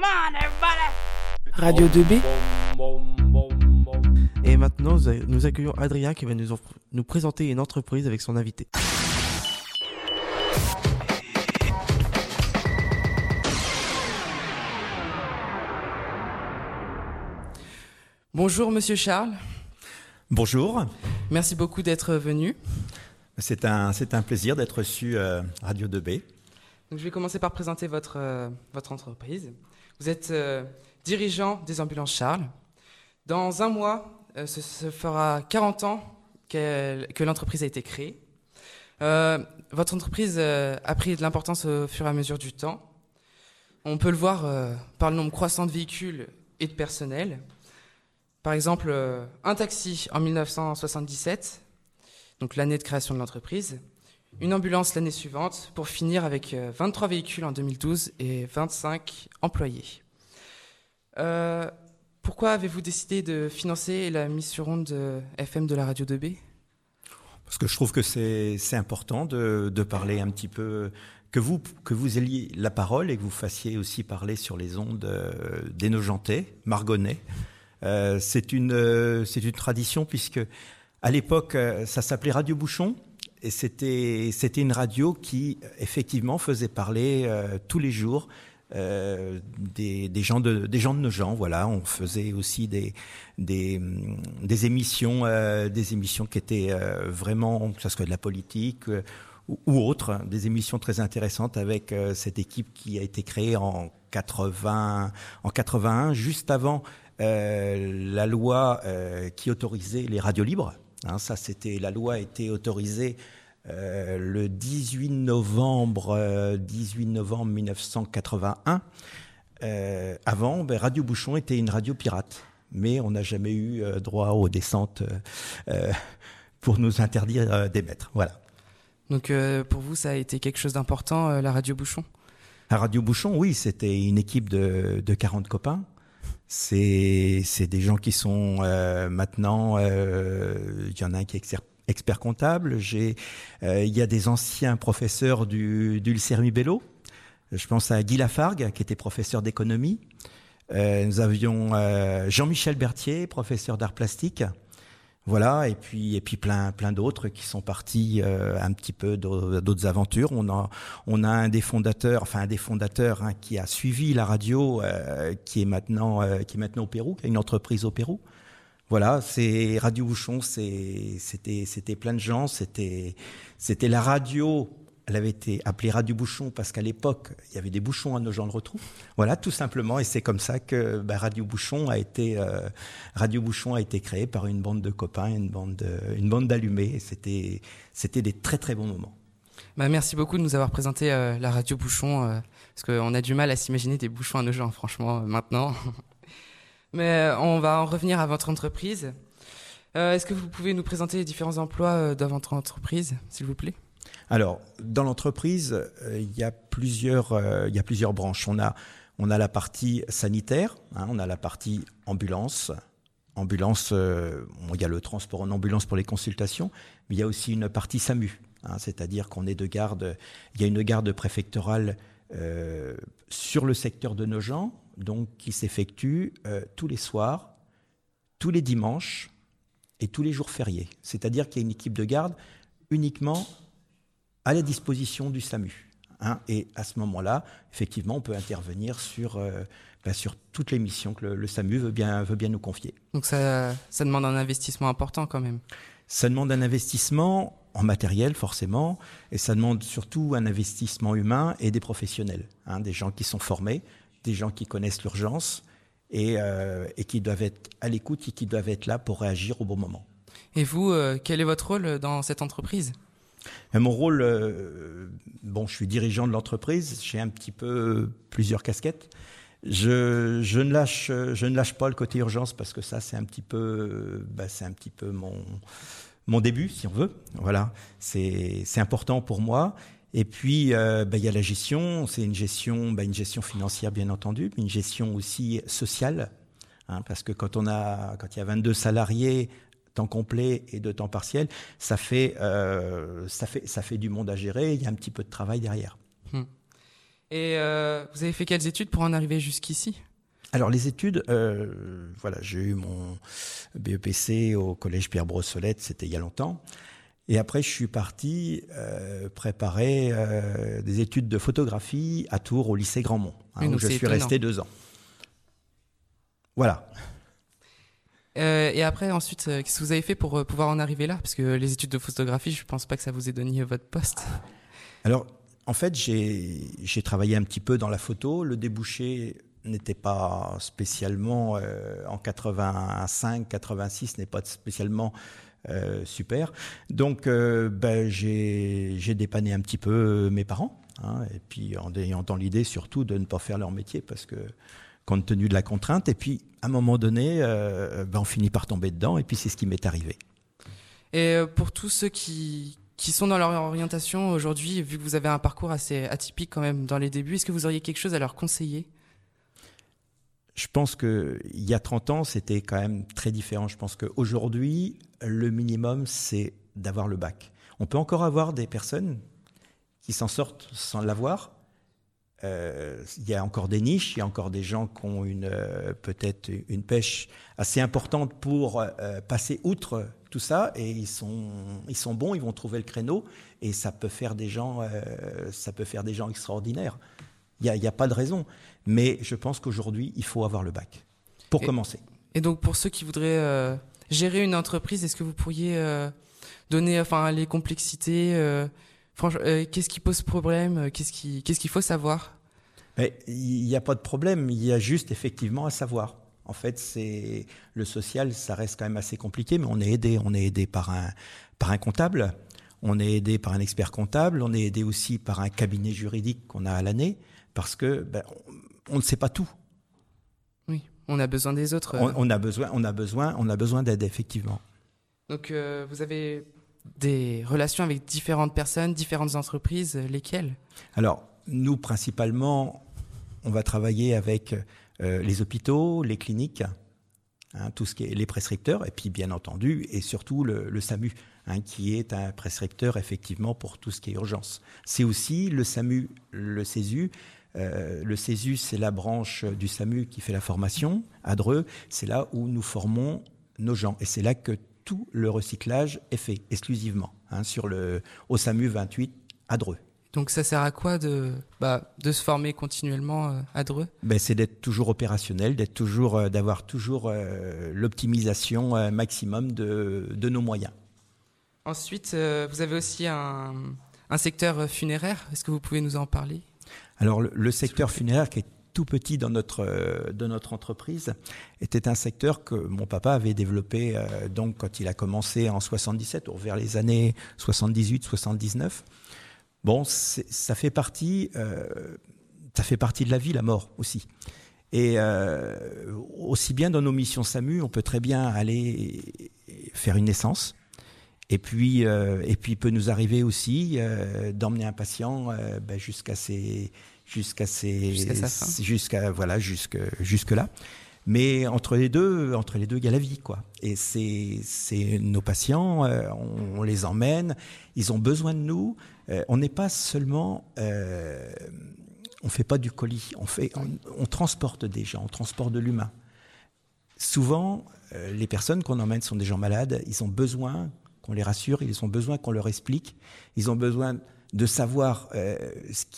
Come on, everybody. Radio 2B. Et maintenant, nous accueillons Adrien qui va nous, présenter une entreprise avec son invité. Bonjour Monsieur Charles, Bonjour, merci beaucoup d'être venu. c'est un, c'est un plaisir d'être reçu euh, Radio 2B. Donc, je vais commencer par présenter votre, euh, votre entreprise. Vous êtes euh, dirigeant des ambulances Charles. Dans un mois, euh, ce, fera 40 ans que l'entreprise a été créée. Euh, votre entreprise a pris de l'importance au fur et à mesure du temps. On peut le voir par le nombre croissant de véhicules et de personnel. Par exemple, un taxi en 1977, donc l'année de création de l'entreprise, une ambulance l'année suivante, pour finir avec euh, 23 véhicules en 2012 et 25 employés. Euh, pourquoi avez-vous décidé de financer la mise sur onde de FM de la radio 2B Parce que je trouve que c'est, important de, parler un petit peu, que vous, que vous ayez la parole et que vous fassiez aussi parler sur les ondes euh, des Nogentais, Margonnais. Euh, c'est, une, euh, une tradition puisque à l'époque, euh, ça s'appelait Radio Bouchon. C'était, c'était une radio qui, effectivement, faisait parler euh, tous les jours euh, des, gens de des gens de nos gens voilà. On faisait aussi des des émissions euh, des émissions qui étaient vraiment que ce soit de la politique ou, ou autre hein, des émissions très intéressantes avec cette équipe qui a été créée en 80 en 81 juste avant la loi qui autorisait les radios libres Hein, ça c'était la loi a été autorisée euh, le 18 novembre, euh, 18 novembre 1981. Euh, avant, ben, Radio Bouchon était une radio pirate, mais on n'a jamais eu euh, droit aux descentes euh, euh, pour nous interdire euh, d'émettre. Voilà. Donc euh, pour vous, ça a été quelque chose d'important, euh, la radio Bouchon? À Radio Bouchon, oui, c'était une équipe de, de 40 copains. C'est des gens qui sont euh, maintenant, euh, il y en a un qui est expert comptable. J'ai, euh, il y a des anciens professeurs du, Bello. Je pense à Guy Lafargue, qui était professeur d'économie. Euh, nous avions euh, Jean-Michel Berthier, professeur d'art plastique. Voilà, et puis et puis plein plein d'autres qui sont partis euh, un petit peu d'au- d'autres aventures. On a on a un des fondateurs, enfin un des fondateurs hein, qui a suivi la radio, euh, qui est maintenant euh, qui est maintenant au Pérou, qui a une entreprise au Pérou. Voilà, c'est Radio Bouchon, c'était plein de gens, c'était la radio. Elle avait été appelée Radio Bouchon parce qu'à l'époque il y avait des bouchons à nos gens le retrou. Voilà, tout simplement, et c'est comme ça que bah, Radio Bouchon a été euh, Radio Bouchon a été créé par une bande de copains, une bande de- une bande d'allumés. C'était c'était des très très bons moments. bah, Merci beaucoup de nous avoir présenté euh, la radio Bouchon, euh, parce qu'on a du mal à s'imaginer des bouchons à nos gens, franchement, maintenant. Mais on va en revenir à votre entreprise. Est-ce que vous pouvez nous présenter les différents emplois dans votre entreprise, s'il vous plaît? Alors, dans l'entreprise, euh, il y a plusieurs, euh, il y a plusieurs branches. On a, la partie sanitaire, hein, on a la partie ambulance. Ambulance, euh, il y a le transport en ambulance pour les consultations, mais il y a aussi une partie SAMU, hein, c'est-à-dire qu'on est de garde. Il y a une garde préfectorale sur le secteur de Nogent, donc qui s'effectue tous les soirs, tous les dimanches et tous les jours fériés. C'est-à-dire qu'il y a une équipe de garde uniquement à la disposition du SAMU. hein. et à ce moment-là, effectivement, on peut intervenir sur, euh, bah, sur toutes les missions que le, le SAMU veut bien, veut bien nous confier. Donc ça, ça demande un investissement important quand même. Ça demande un investissement en matériel, forcément, et ça demande surtout un investissement humain et des professionnels, hein, des gens qui sont formés, des gens qui connaissent l'urgence et, euh, et qui doivent être à l'écoute et qui doivent être là pour réagir au bon moment. Et vous, euh, quel est votre rôle dans cette entreprise? Mon rôle, euh, bon, je suis dirigeant de l'entreprise, j'ai un petit peu plusieurs casquettes. Je, ne lâche, je ne lâche pas le côté urgence parce que ça, c'est un petit peu, bah, c'est un petit peu mon, mon début, si on veut. Voilà, c'est, c'est important pour moi. Et puis, euh, bah, il y a la gestion. C'est une gestion, bah, une gestion financière, bien entendu, mais une gestion aussi sociale, hein, parce que quand on a, quand il y a 22 salariés temps complet et de temps partiel, ça fait, euh, ça fait, ça fait du monde à gérer. Il y a un petit peu de travail derrière. Et euh, vous avez fait quelles études pour en arriver jusqu'ici? Alors les études, euh, voilà, j'ai eu mon BEPC au collège Pierre Brossolette, c'était il y a longtemps. Et après, je suis parti euh, préparer euh, des études de photographie à Tours, au lycée Grandmont, hein, où je suis étonnant. resté deux ans. Voilà. Euh, Et après, ensuite, euh, qu'est-ce que vous avez fait pour euh, pouvoir en arriver là? Parce que les études de photographie, je pense pas que ça vous ait donné votre poste. Alors, en fait, j'ai travaillé un petit peu dans la photo. Le débouché n'était pas spécialement en 85, 86 n'est pas spécialement super. Donc, ben, j'ai j'ai dépanné un petit peu mes parents. hein, et puis, en ayant dans l'idée surtout de ne pas faire leur métier parce que compte tenu de la contrainte. Et puis, à un moment donné, euh, ben, on finit par tomber dedans. Et puis, c'est ce qui m'est arrivé. Et euh, pour tous ceux qui, qui sont dans leur orientation aujourd'hui, vu que vous avez un parcours assez atypique quand même dans les débuts, est-ce que vous auriez quelque chose à leur conseiller? Je pense que il y a 30 ans, c'était quand même très différent. Je pense qu'aujourd'hui, le minimum, c'est d'avoir le bac. On peut encore avoir des personnes qui s'en sortent sans l'avoir. Euh, il y a encore des niches, il y a encore des gens qui ont une euh, peut-être une pêche assez importante pour euh, passer outre tout ça et ils sont ils sont bons, ils vont trouver le créneau et ça peut faire des gens ça peut faire des gens extraordinaires. Il n'y a, il y a pas de raison. Mais je pense qu'aujourd'hui, il faut avoir le bac pour Et- commencer. Et donc pour ceux qui voudraient gérer une entreprise, est-ce que vous pourriez donner enfin les complexités franchement, euh, Qu'est-ce qui pose problème euh, Qu'est-ce qui qu'est-ce qu'il faut savoir? Il n'y a pas de problème, il y a juste effectivement à savoir. En fait, c'est le social, ça reste quand même assez compliqué, mais on est aidé. On est aidé par un, par un comptable, on est aidé par un expert comptable, on est aidé aussi par un cabinet juridique qu'on a à l'année, parce que ben, on, on ne sait pas tout. Oui, on a besoin des autres. euh. On, on a besoin, on a besoin, on a besoin d'aide effectivement. Donc euh, vous avez des relations avec différentes personnes, différentes entreprises, euh, lesquelles? Alors, nous, principalement, on va travailler avec euh, les hôpitaux, les cliniques, hein, tout ce qui est les prescripteurs, et puis bien entendu, et surtout le, SAMU, hein, qui est un prescripteur effectivement pour tout ce qui est urgence. C'est aussi le SAMU, le CESU. euh, le CESU, c'est la branche du SAMU qui fait la formation. À c'est là où nous formons nos gens. Et c'est là que tout le recyclage est fait, exclusivement, hein, sur le, au SAMU 28 à Dreux. Donc ça sert à quoi de bah, de se former continuellement euh, à Dreux? Ben, c'est d'être toujours opérationnel, d'être toujours, euh, d'avoir toujours euh, l'optimisation euh, maximum de, de nos moyens. Ensuite, euh, vous avez aussi un, un secteur funéraire. Est-ce que vous pouvez nous en parler? Alors le, le secteur funéraire qui est tout petit dans notre euh, notre entreprise était un secteur que mon papa avait développé euh, donc quand il a commencé en 77 ou vers les années 78 79 bon ça fait partie euh, ça fait partie de la vie la mort aussi. Et aussi bien dans nos missions SAMU on peut très bien aller faire une naissance. Et puis, et puis, il peut nous arriver aussi d'emmener un patient ben, jusqu'à ses, jusqu'à ses, Jusqu'à jusqu'à voilà, jusque jusque là. Mais entre les deux, entre les deux, il y a la vie, quoi. Et c'est, c'est nos patients, euh, on, on les emmène, ils ont besoin de nous. Euh, on n'est pas seulement, euh, on fait pas du colis, on fait, on, on transporte des gens, on transporte de l'humain. Souvent, euh, les personnes qu'on emmène sont des gens malades, ils ont besoin qu'on les rassure, ils ont besoin qu'on leur explique, ils ont besoin de savoir euh,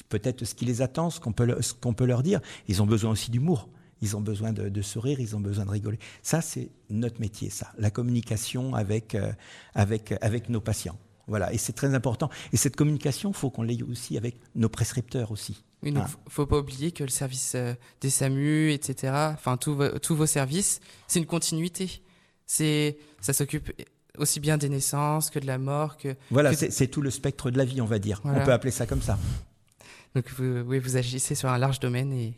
peut-être ce qui les attend, ce qu'on peut, le- ce qu'on peut leur dire. Ils ont besoin aussi d'humour, ils ont besoin de, de sourire, ils ont besoin de rigoler. Ça, c'est notre métier, ça, la communication avec, euh, avec, avec nos patients. Voilà, et c'est très important. Et cette communication, faut qu'on l'ait aussi avec nos prescripteurs aussi. Oui, donc Ah. f- faut pas oublier que le service euh, des SAMU, etc., enfin tous vos, tous vos services, c'est une continuité. C'est, ça s'occupe aussi bien des naissances que de la mort, que Voilà, Que- c'est tout le spectre de la vie, on va dire. Voilà. On peut appeler ça comme ça. donc vous, oui, vous agissez sur un large domaine et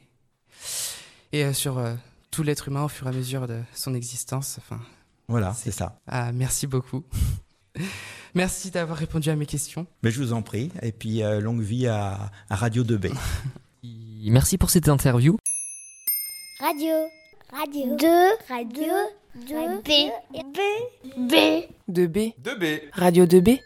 et euh, sur euh, tout l'être humain au fur et à mesure de son existence. Enfin, Voilà, C'est- c'est ça. ah, merci beaucoup. merci d'avoir répondu à mes questions. Mais je vous en prie. Et puis, euh, longue vie à, à Radio 2B. Merci pour cette interview. Radio. Radio. 2. Radio. 2. B. B. B. 2B. 2B. Radio 2B.